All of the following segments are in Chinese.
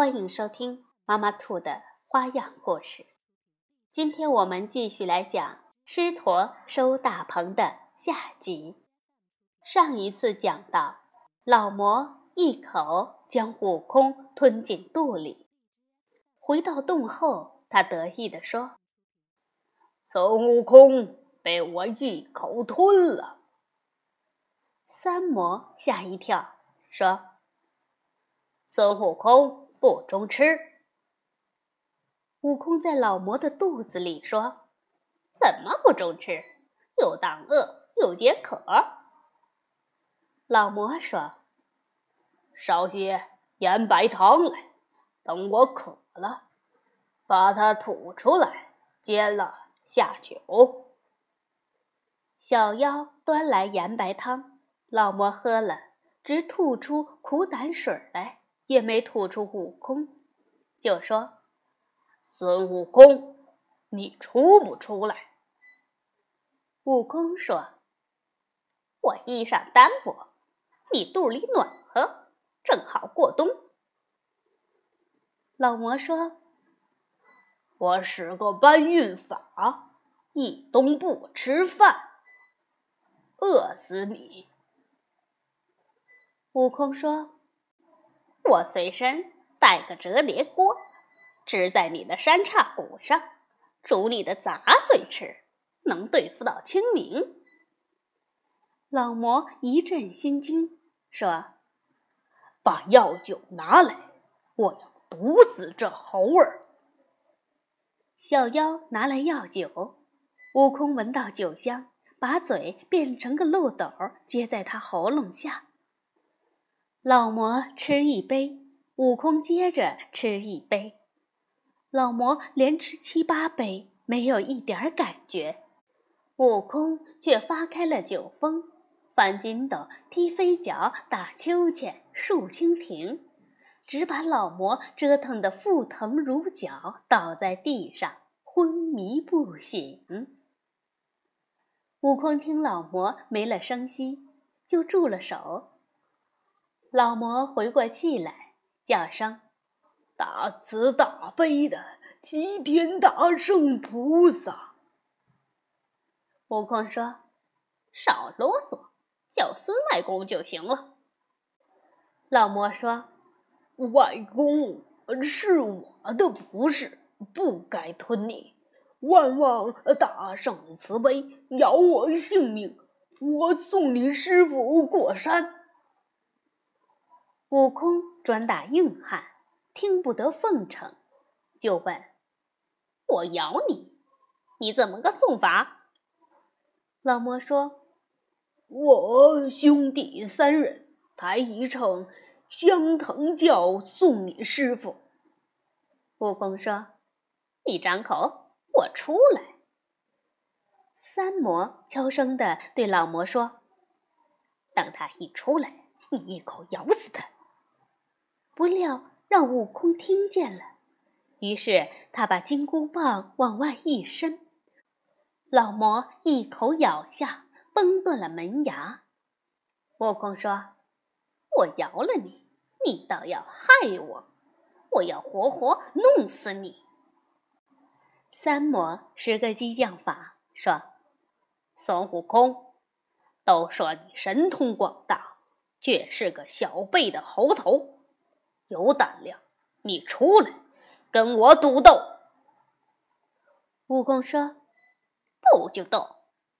欢迎收听妈妈兔的花样故事。今天我们继续来讲狮驼收大棚的下集。上一次讲到，老魔一口将悟空吞进肚里。回到洞后，他得意地说：“孙悟空被我一口吞了。”三魔吓一跳，说：“孙悟空。”不中吃。悟空在老魔的肚子里说：“怎么不中吃？又挡饿又解渴。”老魔说：“烧些盐白汤来，等我渴了，把它吐出来煎了下酒。”小妖端来盐白汤，老魔喝了，直吐出苦胆水来。也没吐出悟空，就说：“孙悟空，你出不出来？”悟空说：“我衣裳单薄，你肚里暖和，正好过冬。”老魔说：“我使个搬运法，一冬不吃饭，饿死你。”悟空说。我随身带个折叠锅，支在你的三叉骨上，煮你的杂碎吃，能对付到清明。老魔一阵心惊，说：“把药酒拿来，我要毒死这猴儿。”小妖拿来药酒，悟空闻到酒香，把嘴变成个漏斗，接在他喉咙下。老魔吃一杯，悟空接着吃一杯，老魔连吃七八杯，没有一点感觉。悟空却发开了酒疯，翻筋斗、踢飞脚、打秋千、竖蜻蜓，只把老魔折腾得腹疼如绞，倒在地上昏迷不醒。悟空听老魔没了声息，就住了手。老魔回过气来，叫声：“大慈大悲的齐天大圣菩萨！”悟空说：“少啰嗦，叫孙外公就行了。”老魔说：“外公是我的不是，不该吞你。万望大圣慈悲，饶我性命，我送你师傅过山。”悟空专打硬汉，听不得奉承，就问：“我咬你，你怎么个送法？”老魔说：“我兄弟三人抬一秤香藤轿送你师傅。”悟空说：“你张口，我出来。”三魔悄声的对老魔说：“等他一出来，你一口咬死他。”不料让悟空听见了，于是他把金箍棒往外一伸，老魔一口咬下，崩断了门牙。悟空说：“我饶了你，你倒要害我，我要活活弄死你。”三魔使个激将法，说：“孙悟空，都说你神通广大，却是个小辈的猴头。”有胆量，你出来跟我赌斗。悟空说：“斗就斗，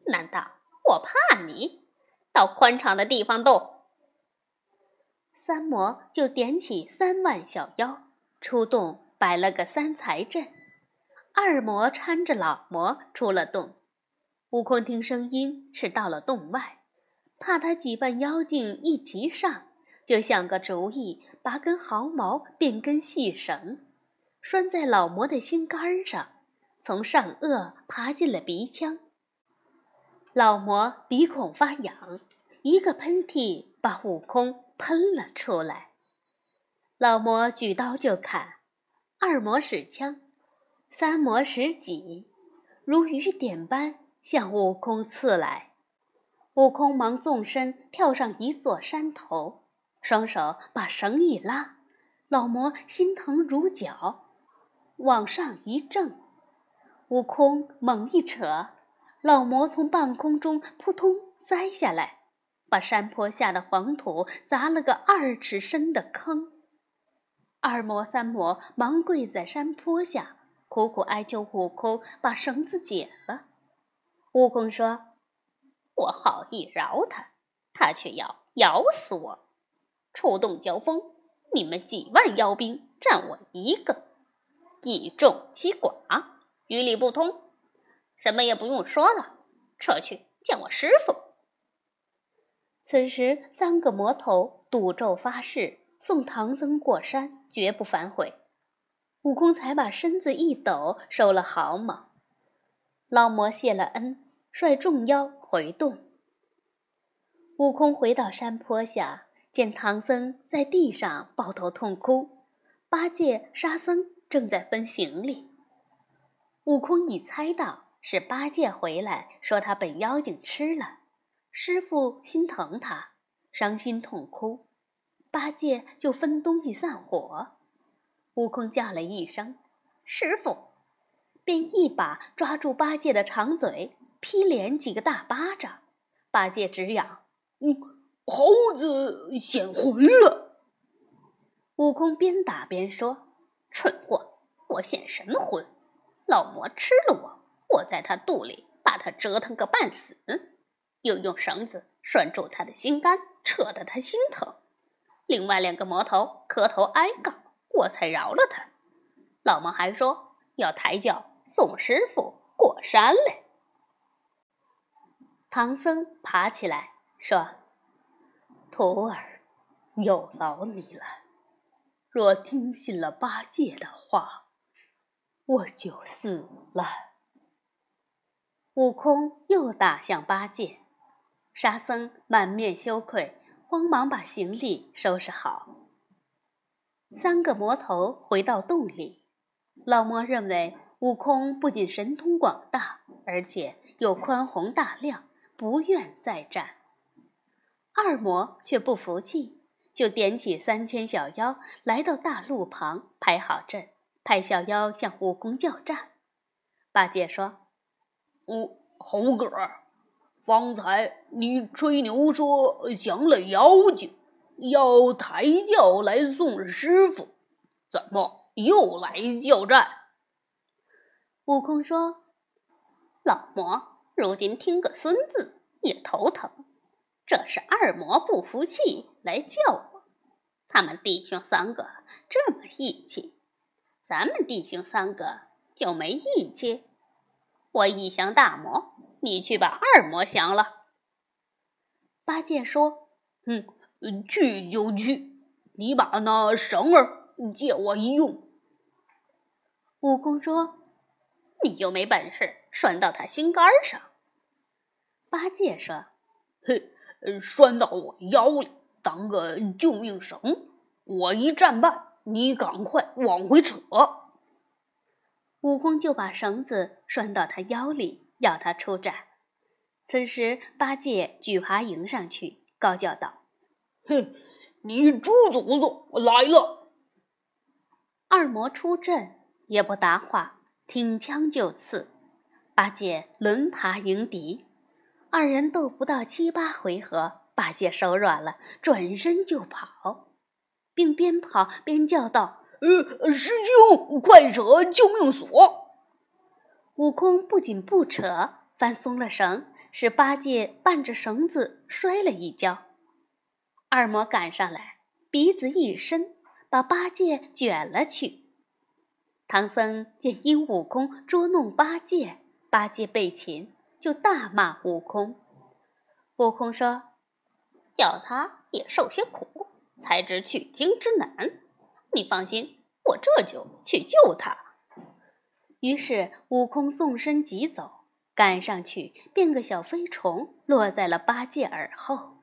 难道我怕你？到宽敞的地方斗。”三魔就点起三万小妖，出洞摆了个三才阵。二魔搀着老魔出了洞。悟空听声音是到了洞外，怕他几万妖精一齐上。就想个主意，拔根毫毛，变根细绳，拴在老魔的心肝上，从上颚爬进了鼻腔。老魔鼻孔发痒，一个喷嚏把悟空喷了出来。老魔举刀就砍，二魔使枪，三魔使戟，如雨点般向悟空刺来。悟空忙纵身跳上一座山头，双手把绳一拉，老魔心疼如绞，往上一挣，悟空猛一扯。老魔从半空中扑通栽下来，把山坡下的黄土砸了个二尺深的坑。二魔三魔忙跪在山坡下，苦苦哀求悟空把绳子解了。悟空说：“我好意饶他，他却要咬死我。出动交锋，你们几万妖兵战我一个，以众欺寡，于理不通。”什么也不用说了，撤去见我师傅。此时，三个魔头赌咒发誓，送唐僧过山，绝不反悔。悟空才把身子一抖，收了毫毛。老魔谢了恩，率众妖回洞。悟空回到山坡下，见唐僧在地上抱头痛哭，八戒、沙僧正在分行李。悟空已猜到。是八戒回来，说他被妖精吃了，师傅心疼他，伤心痛哭，八戒就分东西散伙。悟空叫了一声“师傅”，便一把抓住八戒的长嘴，劈脸几个大巴掌。八戒直嚷：“嗯，猴子显魂了！”悟空边打边说：“蠢货，我显什么魂？老魔吃了我！”我在他肚里把他折腾个半死，又用绳子拴住他的心肝，扯得他心疼。另外两个魔头磕头哀告，我才饶了他。老魔还说要抬轿送师傅过山嘞。唐僧爬起来说：“徒儿，有劳你了。若听信了八戒的话，我就死了。”悟空又打向八戒，沙僧满面羞愧，慌忙把行李收拾好。三个魔头回到洞里，老魔认为悟空不仅神通广大，而且又宽宏大量，不愿再战。二魔却不服气，就点起三千小妖来到大路旁排好阵，派小妖向悟空叫战。八戒说。哦，猴哥，方才你吹牛说降了妖精，要抬轿来送师傅，怎么又来叫战？悟空说：“老魔如今听个孙子也头疼，这是二魔不服气来叫我。他们弟兄三个这么义气，咱们弟兄三个就没义气？”我一降大魔，你去把二魔降了。八戒说：“嗯，去就去，你把那绳儿借我一用。”悟空说：“你又没本事拴到他心肝上。”八戒说：“哼，拴到我腰里当个救命绳，我一战败，你赶快往回扯。”悟空就把绳子拴到他腰里，要他出战。此时，八戒举耙迎上去，高叫道：“哼，你猪祖宗来了！”二魔出阵也不答话，挺枪就刺。八戒轮耙迎敌，二人斗不到七八回合，八戒手软了，转身就跑，并边跑边叫道。呃，师兄，快扯救命索！悟空不仅不扯，反松了绳，使八戒绊着绳子摔了一跤。二魔赶上来，鼻子一伸，把八戒卷了去。唐僧见因悟空捉弄八戒，八戒被擒，就大骂悟空。悟空说：“叫他也受些苦，才知取经之难。你放心，我这就去救他。”于是，悟空纵身疾走，赶上去变个小飞虫，落在了八戒耳后。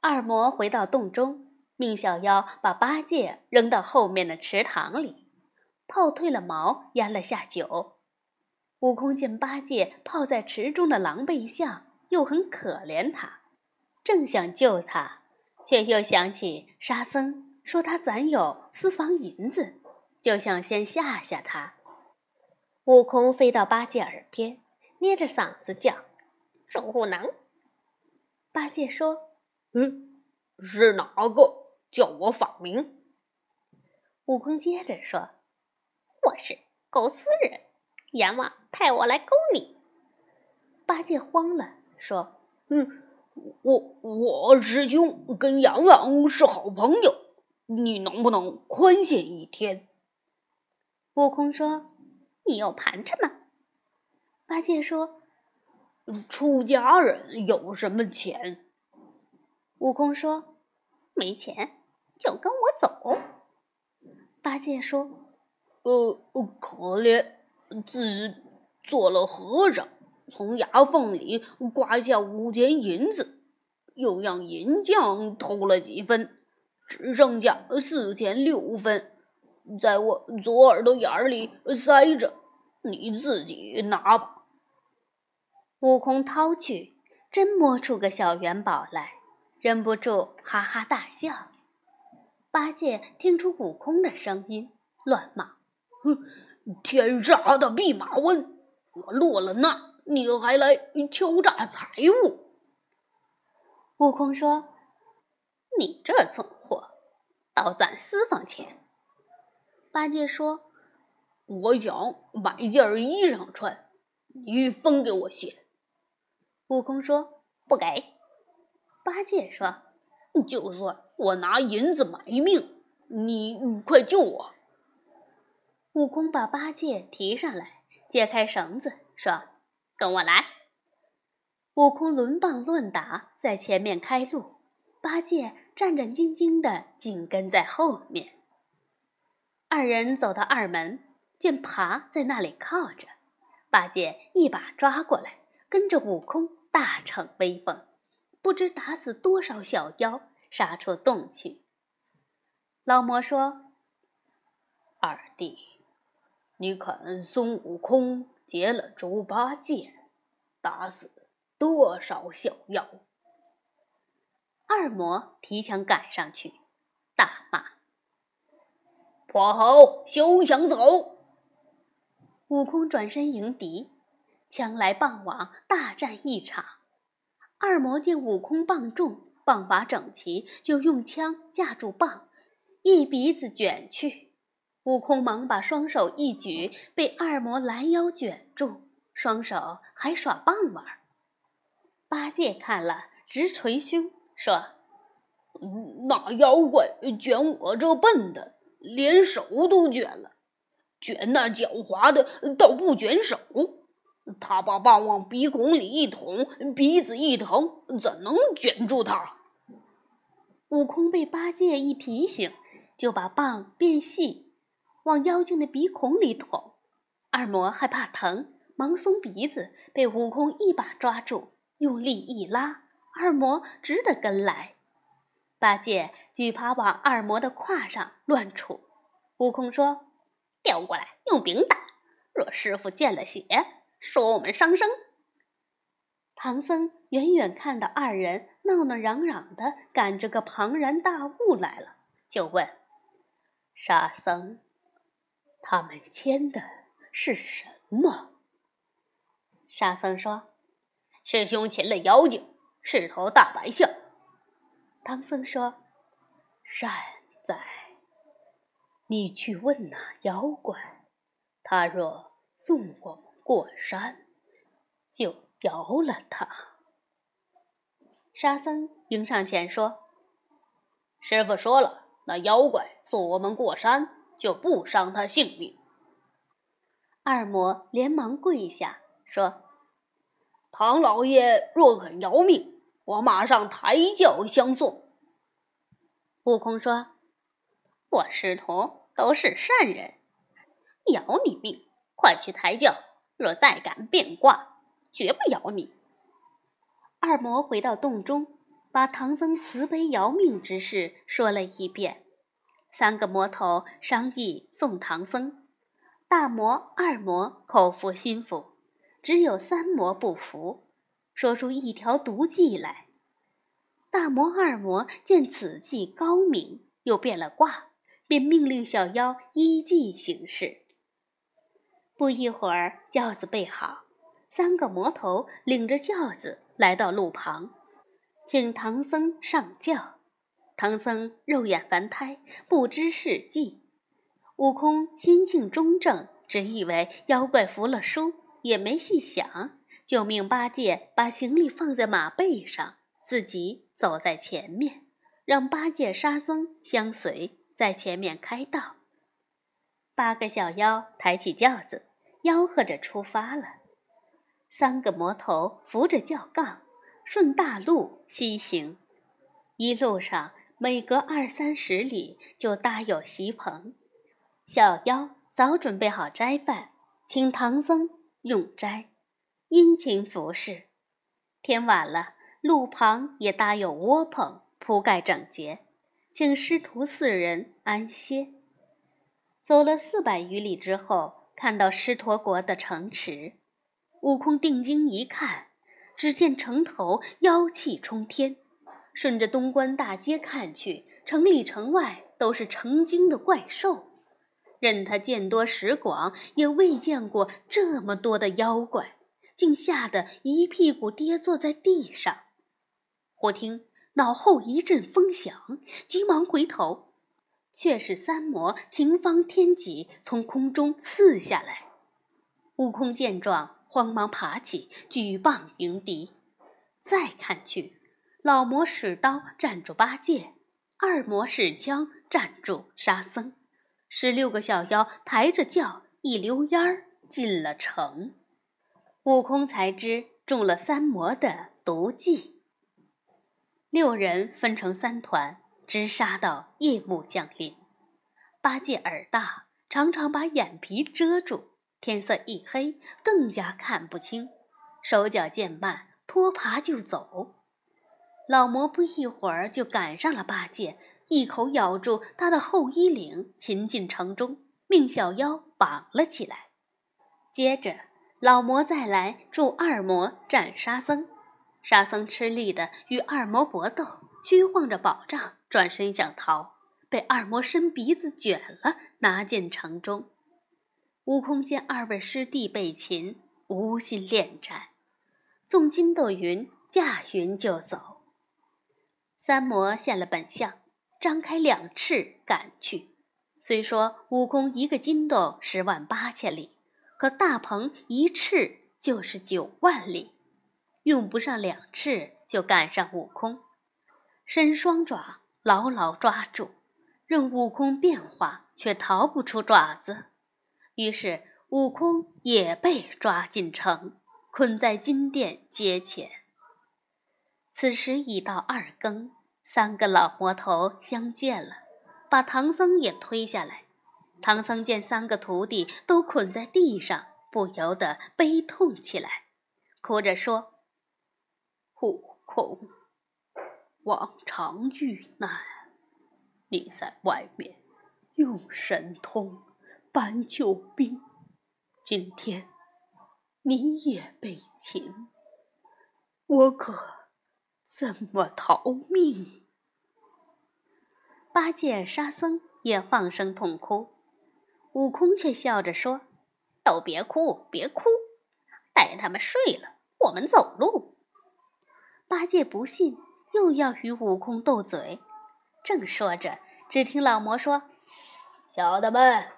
二魔回到洞中。命小妖把八戒扔到后面的池塘里，泡退了毛，淹了下酒。悟空见八戒泡在池中的狼狈相，又很可怜他，正想救他，却又想起沙僧说他攒有私房银子，就想先吓吓他。悟空飞到八戒耳边，捏着嗓子叫：“守护能。”八戒说：“嗯，是哪个？”叫我法名。悟空接着说：“我是狗斯人，阎王派我来勾你。”八戒慌了，说：“嗯，我我师兄跟阎王是好朋友，你能不能宽限一天？”悟空说：“你有盘缠吗？”八戒说：“出家人有什么钱？”悟空说：“没钱。”就跟我走。八戒说：“呃，可怜，自做了和尚，从牙缝里刮下五钱银子，又让银匠偷了几分，只剩下四钱六分，在我左耳朵眼里塞着，你自己拿吧。”悟空掏去，真摸出个小元宝来，忍不住哈哈大笑。八戒听出悟空的声音，乱骂：“哼，天杀的弼马温！我落了难，你还来敲诈财物！”悟空说：“你这蠢货，倒攒私房钱。”八戒说：“我想买件衣裳穿，你分给我些。”悟空说：“不给。”八戒说：“就算。”我拿银子买命，你快救我！悟空把八戒提上来，解开绳子，说：“跟我来。”悟空抡棒乱打，在前面开路，八戒战战兢兢地紧跟在后面。二人走到二门，见爬在那里靠着，八戒一把抓过来，跟着悟空大逞威风，不知打死多少小妖。杀出洞去。老魔说：“二弟，你看孙悟空劫了猪八戒，打死多少小妖？”二魔提枪赶上去，大骂：“泼猴，休想走！”悟空转身迎敌，枪来棒往，大战一场。二魔见悟空棒重。棒法整齐，就用枪架住棒，一鼻子卷去。悟空忙把双手一举，被二魔拦腰卷住，双手还耍棒玩。八戒看了直捶胸，说：“那妖怪卷我这笨的，连手都卷了；卷那狡猾的，倒不卷手。他把棒往鼻孔里一捅，鼻子一疼，怎能卷住他？”悟空被八戒一提醒，就把棒变细，往妖精的鼻孔里捅。二魔害怕疼，忙松鼻子，被悟空一把抓住，用力一拉，二魔只得跟来。八戒举耙往二魔的胯上乱杵，悟空说：“调过来用柄打，若师傅见了血，说我们伤生。”唐僧远远看到二人闹闹嚷嚷的，赶着个庞然大物来了，就问：“沙僧，他们牵的是什么？”沙僧说：“师兄擒了妖精，是头大白象。”唐僧说：“善哉，你去问那妖怪，他若送我们过山，就。”饶了他。沙僧迎上前说：“师傅说了，那妖怪送我们过山，就不伤他性命。”二魔连忙跪下说：“唐老爷若肯饶命，我马上抬轿相送。”悟空说：“我师徒都是善人，饶你命，快去抬轿。若再敢变卦，绝不饶你。”二魔回到洞中，把唐僧慈悲饶命之事说了一遍。三个魔头商议送唐僧，大魔、二魔口服心服，只有三魔不服，说出一条毒计来。大魔、二魔见此计高明，又变了卦，便命令小妖依计行事。不一会儿，轿子备好，三个魔头领着轿子来到路旁，请唐僧上轿。唐僧肉眼凡胎，不知是计。悟空心性中正，只以为妖怪服了输，也没细想，就命八戒把行李放在马背上，自己走在前面，让八戒、沙僧相随在前面开道。八个小妖抬起轿子，吆喝着出发了。三个魔头扶着轿杠，顺大路西行，一路上。每隔二三十里就搭有席棚，小妖早准备好斋饭，请唐僧用斋，殷勤服侍。天晚了，路旁也搭有窝棚，铺盖整洁，请师徒四人安歇。走了四百余里之后，看到狮驼国的城池，悟空定睛一看，只见城头妖气冲天。顺着东关大街看去，城里城外都是成精的怪兽。任他见多识广，也未见过这么多的妖怪，竟吓得一屁股跌坐在地上。忽听脑后一阵风响，急忙回头，却是三魔秦方天戟从空中刺下来。悟空见状，慌忙爬起，举棒迎敌。再看去。老魔使刀站住八戒，二魔使枪站住沙僧，十六个小妖抬着轿一溜烟儿进了城。悟空才知中了三魔的毒计。六人分成三团，直杀到夜幕降临。八戒耳大，常常把眼皮遮住，天色一黑，更加看不清，手脚渐慢，拖爬就走。老魔不一会儿就赶上了八戒，一口咬住他的后衣领，擒进城中，命小妖绑了起来。接着，老魔再来助二魔战沙僧，沙僧吃力的与二魔搏斗，虚晃着宝杖，转身想逃，被二魔伸鼻子卷了，拿进城中。悟空见二位师弟被擒，无心恋战，纵筋斗云，驾云就走。三魔现了本相，张开两翅赶去。虽说悟空一个筋斗十万八千里，可大鹏一翅就是九万里，用不上两翅就赶上悟空。伸双爪牢牢抓住，任悟空变化，却逃不出爪子。于是悟空也被抓进城，困在金殿阶前。此时已到二更，三个老魔头相见了，把唐僧也推下来。唐僧见三个徒弟都捆在地上，不由得悲痛起来，哭着说：“悟空，往常遇难，你在外面用神通搬救兵，今天你也被擒，我可……”怎么逃命？八戒、沙僧也放声痛哭，悟空却笑着说：“都别哭，别哭，待他们睡了，我们走路。”八戒不信，又要与悟空斗嘴。正说着，只听老魔说：“小的们，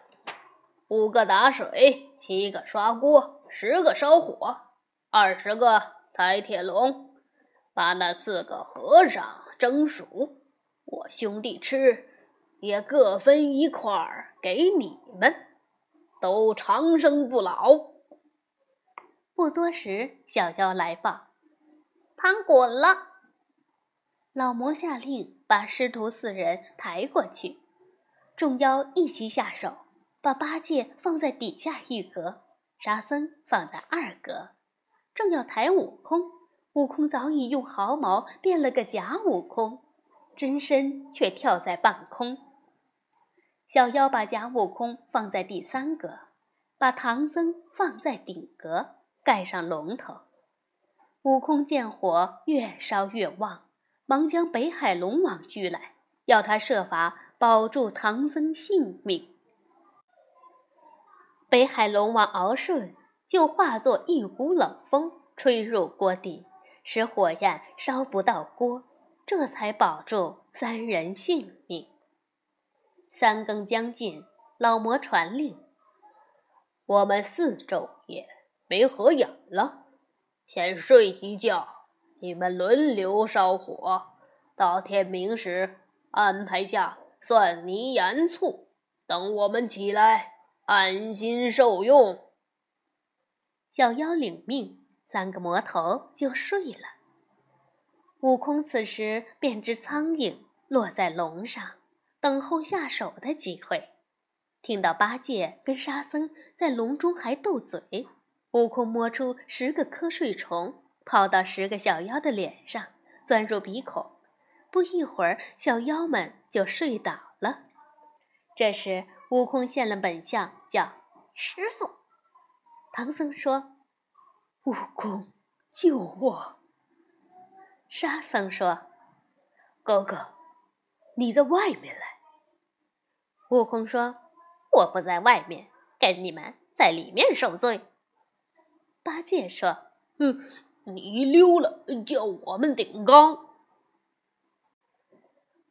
五个打水，七个刷锅，十个烧火，二十个抬铁笼。”把那四个和尚蒸熟，我兄弟吃，也各分一块儿给你们，都长生不老。不多时，小妖来报：汤滚了。老魔下令把。把师徒四人抬过去。众妖一齐下手，把八戒放在底下一格，沙僧放在二格。正要抬悟空，悟空早已用毫毛变了个假悟空，真身却跳在半空。小妖把假悟空放在第三格，把唐僧放在顶格，盖上龙头。悟空见火越烧越旺，忙将北海龙王拘来，要他设法保住唐僧性命。北海龙王敖顺就化作一股冷风，吹入锅底，使火焰烧不到锅，这才保住三人性命。三更将近，老魔传令：我们四昼夜没合眼了。先睡一觉，你们轮流烧火，到天明时安排下蒜泥盐醋，等我们起来安心受用。小妖领命，三个魔头就睡了。悟空此时变只苍蝇，落在笼上，等候下手的机会。听到八戒跟沙僧在笼中还斗嘴。悟空摸出十个瞌睡虫，跑到十个小妖的脸上，钻入鼻孔。不一会儿，小妖们就睡倒了。这时，悟空现了本相，叫师傅。唐僧说：“悟空，救我！”沙僧说：“哥哥，你在外面来。”悟空说：“我不在外面，跟你们在里面受罪。”八戒说：“嗯，你溜了，叫我们顶缸。”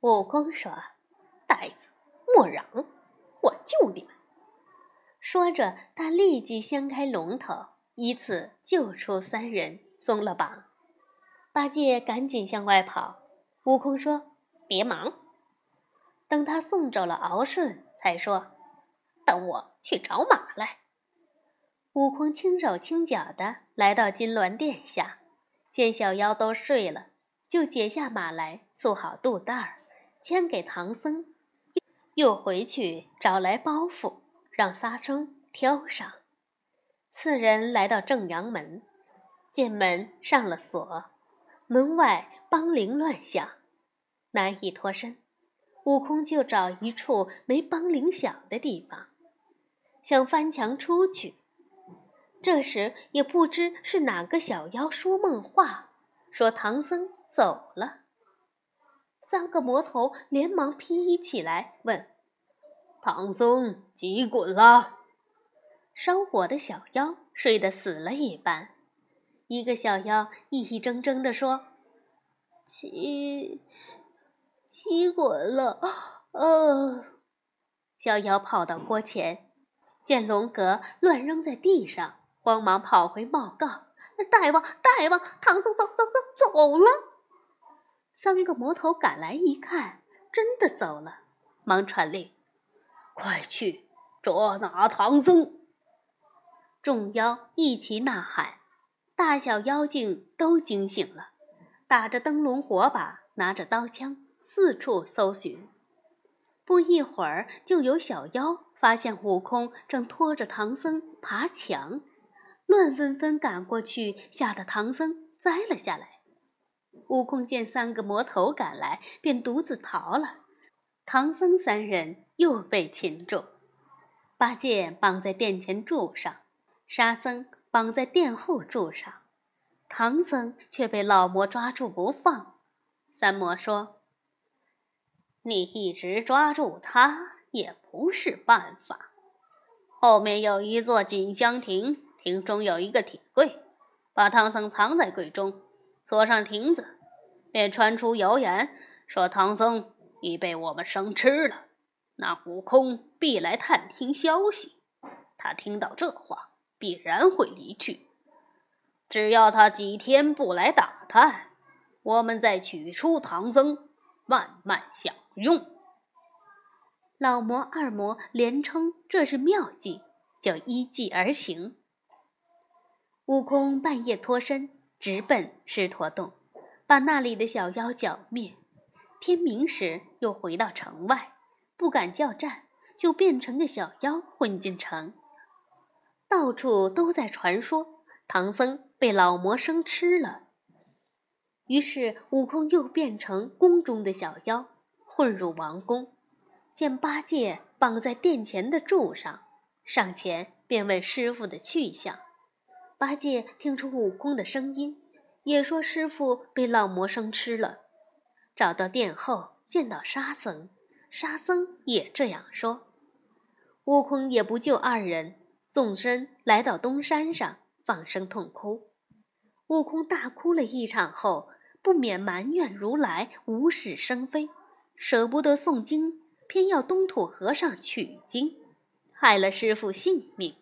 悟空说：“呆子，莫嚷，我救你们。”说着，他立即掀开龙头，依次救出三人，松了绑。八戒赶紧向外跑。悟空说：“别忙。”等他送走了敖顺，才说：“等我去找马来。”悟空轻手轻脚的来到金銮殿下，见小妖都睡了，就解下马来，束好肚带儿，牵给唐僧，又回去找来包袱，让沙僧挑上。四人来到正阳门，见门上了锁，门外梆铃乱响，难以脱身。悟空就找一处没梆铃响的地方，想翻墙出去。这时也不知是哪个小妖说梦话，说唐僧走了。三个魔头连忙披衣起来，问：“唐僧几滚了？”烧火的小妖睡得死了一般。一个小妖一怔怔怔地说：“起，起滚了。”呃，小妖跑到锅前，见龙格乱扔在地上。慌忙跑回报告：“大王，大王，唐僧走走走走了。”三个魔头赶来一看，真的走了，忙传令：“快去捉拿唐僧！”众妖一齐呐喊，大小妖精都惊醒了，打着灯笼火把，拿着刀枪，四处搜寻。不一会儿，就有小妖发现悟空正拖着唐僧爬墙。乱纷纷赶过去，吓得唐僧栽了下来。悟空见三个魔头赶来，便独自逃了。唐僧三人又被擒住，八戒绑在殿前柱上，沙僧绑在殿后柱上，唐僧却被老魔抓住不放。三魔说：“你一直抓住他也不是办法，后面有一座锦香亭。”亭中有一个铁柜，把唐僧藏在柜中，锁上亭子，便传出谣言，说唐僧已被我们生吃了。那悟空必来探听消息，他听到这话，必然会离去。只要他几天不来打探，我们再取出唐僧，慢慢享用。老魔、二魔连称这是妙计，就依计而行。悟空半夜脱身，直奔狮驼洞，把那里的小妖剿灭。天明时又回到城外，不敢叫战，就变成个小妖混进城。到处都在传说唐僧被老魔生吃了。于是悟空又变成宫中的小妖，混入王宫，见八戒绑在殿前的柱上，上前便问师傅的去向。八戒听出悟空的声音，也说师傅被老魔生吃了。找到殿后，见到沙僧，沙僧也这样说。悟空也不救二人，纵身来到东山上，放声痛哭。悟空大哭了一场后，不免埋怨如来无事生非，舍不得诵经，偏要东土和尚取经，害了师傅性命。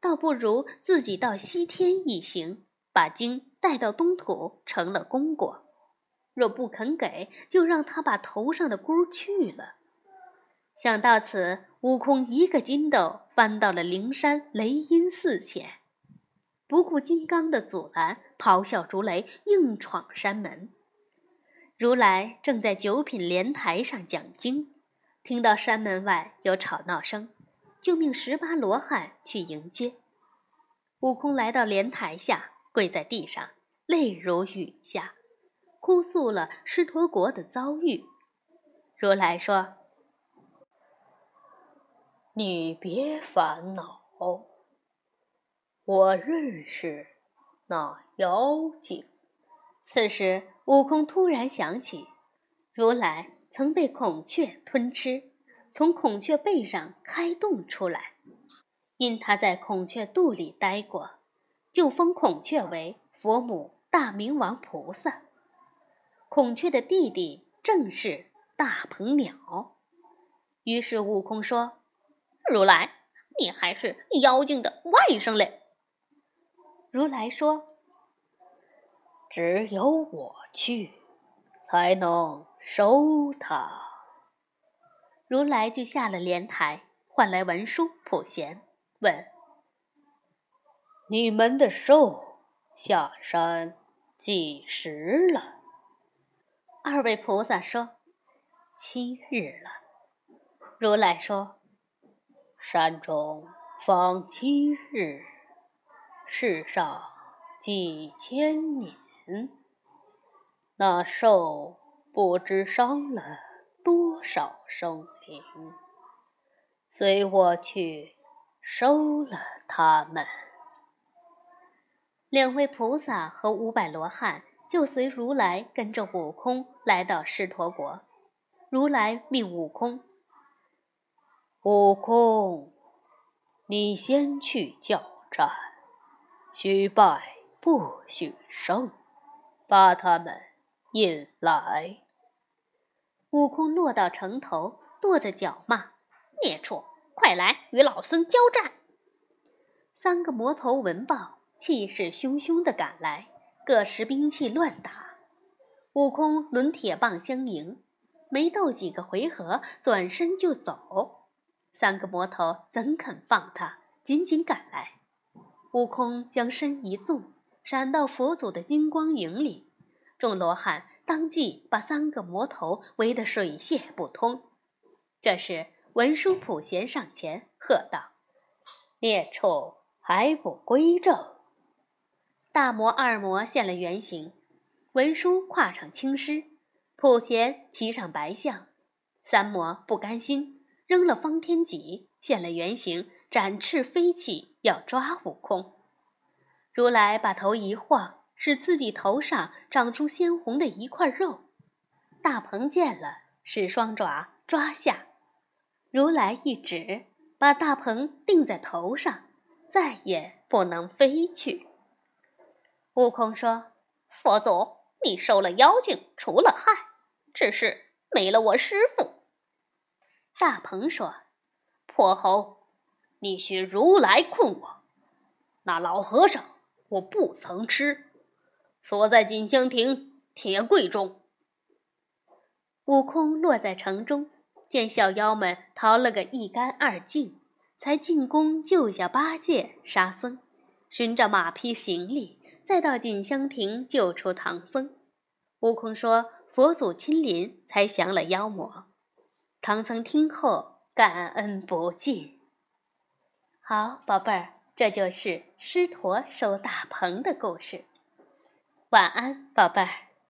倒不如自己到西天一行，把经带到东土，成了功果。若不肯给，就让他把头上的箍去了。想到此，悟空一个筋斗翻到了灵山，雷音寺前，不顾金刚的阻拦，咆哮如雷，硬闯山门。如来正在九品莲台上讲经，听到山门外有吵闹声，就命十八罗汉去迎接。悟空来到莲台下，跪在地上，泪如雨下。哭诉了狮驼国的遭遇，如来说：“你别烦恼，我认识那妖精。”此时，悟空突然想起，如来曾被孔雀吞吃，从孔雀背上开洞出来，因他在孔雀肚里待过，就封孔雀为佛母大明王菩萨。孔雀的弟弟正是大鹏鸟，于是悟空说：“如来，你还是妖精的外甥嘞。”如来说：“只有我去，才能收他。”如来就下了莲台，唤来文殊、普贤，问：“你们的兽下山几时了？”二位菩萨说：“七日了。”如来说：“山中方七日，世上几千年，那兽不知伤了多少生灵。随我去收了他们。”两位菩萨和五百罗汉。就随如来跟着悟空来到狮驼国，如来命悟空：“悟空，你先去叫战，许败不许胜，把他们引来。”悟空落到城头，跺着脚骂：“孽畜，快来与老孙交战！”三个魔头闻报，气势汹汹地赶来。各持兵器乱打，悟空抡铁棒相迎，没斗几个回合，转身就走。三个魔头怎肯放他，紧紧赶来。悟空将身一纵，闪到佛祖的金光影里，众罗汉当即把三个魔头围得水泄不通。这时文殊普贤上前喝道：“孽畜还不归正！”大魔、二魔现了原形，文殊跨上青狮，普贤骑上白象，三魔不甘心，扔了方天戟，现了原形，展翅飞起，要抓悟空。如来把头一晃，使自己头上长出鲜红的一块肉。大鹏见了，使双爪抓下，如来一指，把大鹏定在头上，再也不能飞去。悟空说：“佛祖，你收了妖精，除了害，只是没了我师傅。”大鹏说：“破猴，你学如来困我。那老和尚我不曾吃，锁在锦香亭铁柜中。”悟空落在城中，见小妖们逃了个一干二净，才进宫救下八戒、沙僧，寻着马匹行李。再到锦香亭救出唐僧，悟空说：“佛祖亲临，才降了妖魔。唐僧听后感恩不尽。好，宝贝儿，这就是狮驼收大鹏的故事。晚安，宝贝儿。